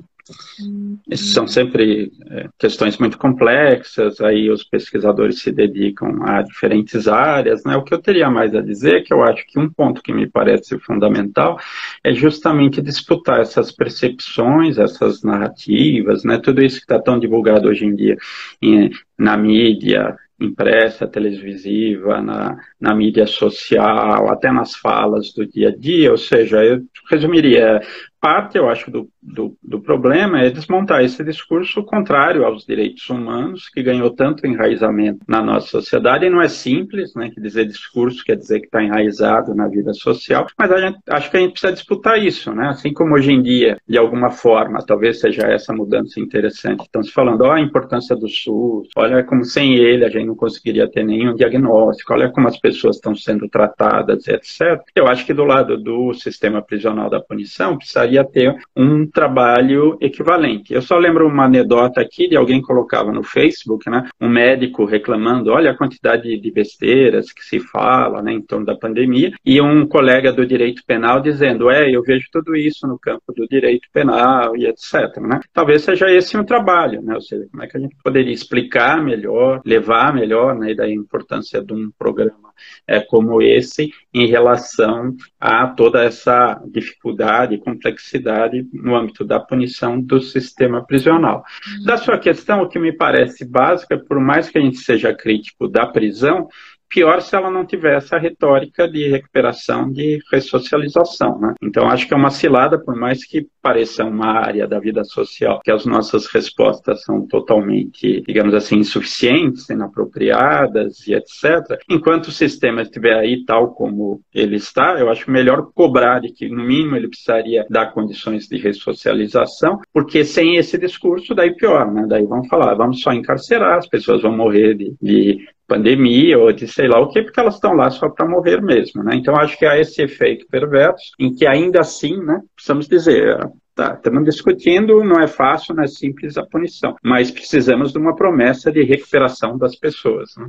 são sempre é, questões muito complexas, aí os pesquisadores se dedicam a diferentes áreas. Né? O que eu teria mais a dizer, que eu acho que um ponto que me parece fundamental, é justamente disputar essas percepções, essas narrativas, né? tudo isso que está tão divulgado hoje em dia em, na mídia, impressa, televisiva, na, na mídia social, até nas falas do dia a dia, ou seja, eu resumiria, parte, eu acho, do, do, do, problema é desmontar esse discurso contrário aos direitos humanos, que ganhou tanto enraizamento na nossa sociedade, e não é simples, né, que dizer discurso quer dizer que está enraizado na vida social, mas a gente, acho que a gente precisa disputar isso, né, assim como hoje em dia, de alguma forma, talvez seja essa mudança interessante, estão se falando, ó, a importância do SUS, olha como sem ele a gente não conseguiria ter nenhum diagnóstico, olha como as pessoas estão sendo tratadas, etc. Eu acho que do lado do sistema prisional da punição, precisaria ter um trabalho equivalente. Eu só lembro uma anedota aqui de alguém colocava no Facebook, né, um médico reclamando, olha a quantidade de besteiras que se fala, né, em torno da pandemia, e um colega do direito penal dizendo, é, eu vejo tudo isso no campo do direito penal e etc. Né? Talvez seja esse um trabalho, né, ou seja, como é que a gente poderia explicar melhor, levar melhor, né, da importância de um programa é, como esse em relação a toda essa dificuldade e complexidade no âmbito da punição do sistema prisional. Da sua questão, o que me parece básica, por mais que a gente seja crítico da prisão, pior se ela não tiver essa retórica de recuperação, de ressocialização. Né? Então, acho que é uma cilada, por mais que pareça uma área da vida social que as nossas respostas são totalmente, digamos assim, insuficientes, inapropriadas e etc. Enquanto o sistema estiver aí tal como ele está, eu acho melhor cobrar de que, no mínimo, ele precisaria dar condições de ressocialização, porque sem esse discurso, daí pior, né? Daí vão falar, vamos só encarcerar, as pessoas vão morrer de, de pandemia ou de sei lá o que, porque elas estão lá só para morrer mesmo, né? Então acho que há esse efeito perverso em que ainda assim, né, precisamos dizer, tá, estamos discutindo, não é fácil, não é simples a punição, mas precisamos de uma promessa de recuperação das pessoas, né?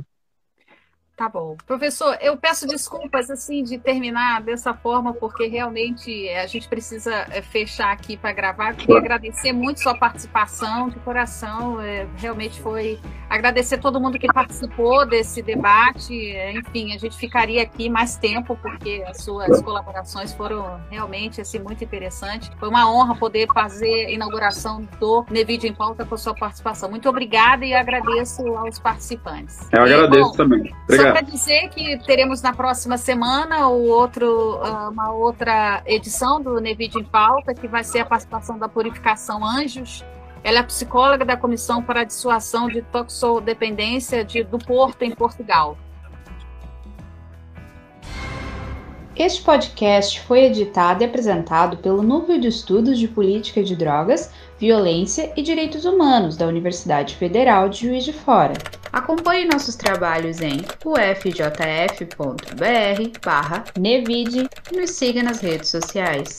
Tá bom. Professor, eu peço desculpas assim de terminar dessa forma, porque realmente a gente precisa é, fechar aqui para gravar. Queria agradecer muito sua participação de coração. É, realmente foi agradecer todo mundo que participou desse debate. É, enfim, a gente ficaria aqui mais tempo, porque as suas colaborações foram realmente assim, muito interessantes. Foi uma honra poder fazer a inauguração do Nevid em Pauta com sua participação. Muito obrigada e agradeço aos participantes. Eu agradeço bom, também. Obrigado para dizer que teremos na próxima semana o outro, ah, uma outra edição do Nevid em Pauta, que vai ser a participação da Purificação Anjos. Ela é psicóloga da Comissão para a Dissuasão de Toxodependência de, do Porto, em Portugal. Este podcast foi editado e apresentado pelo Núcleo de Estudos de Política de Drogas, Violência e Direitos Humanos da Universidade Federal de Juiz de Fora. Acompanhe nossos trabalhos em ufjf.br/nevid e nos siga nas redes sociais.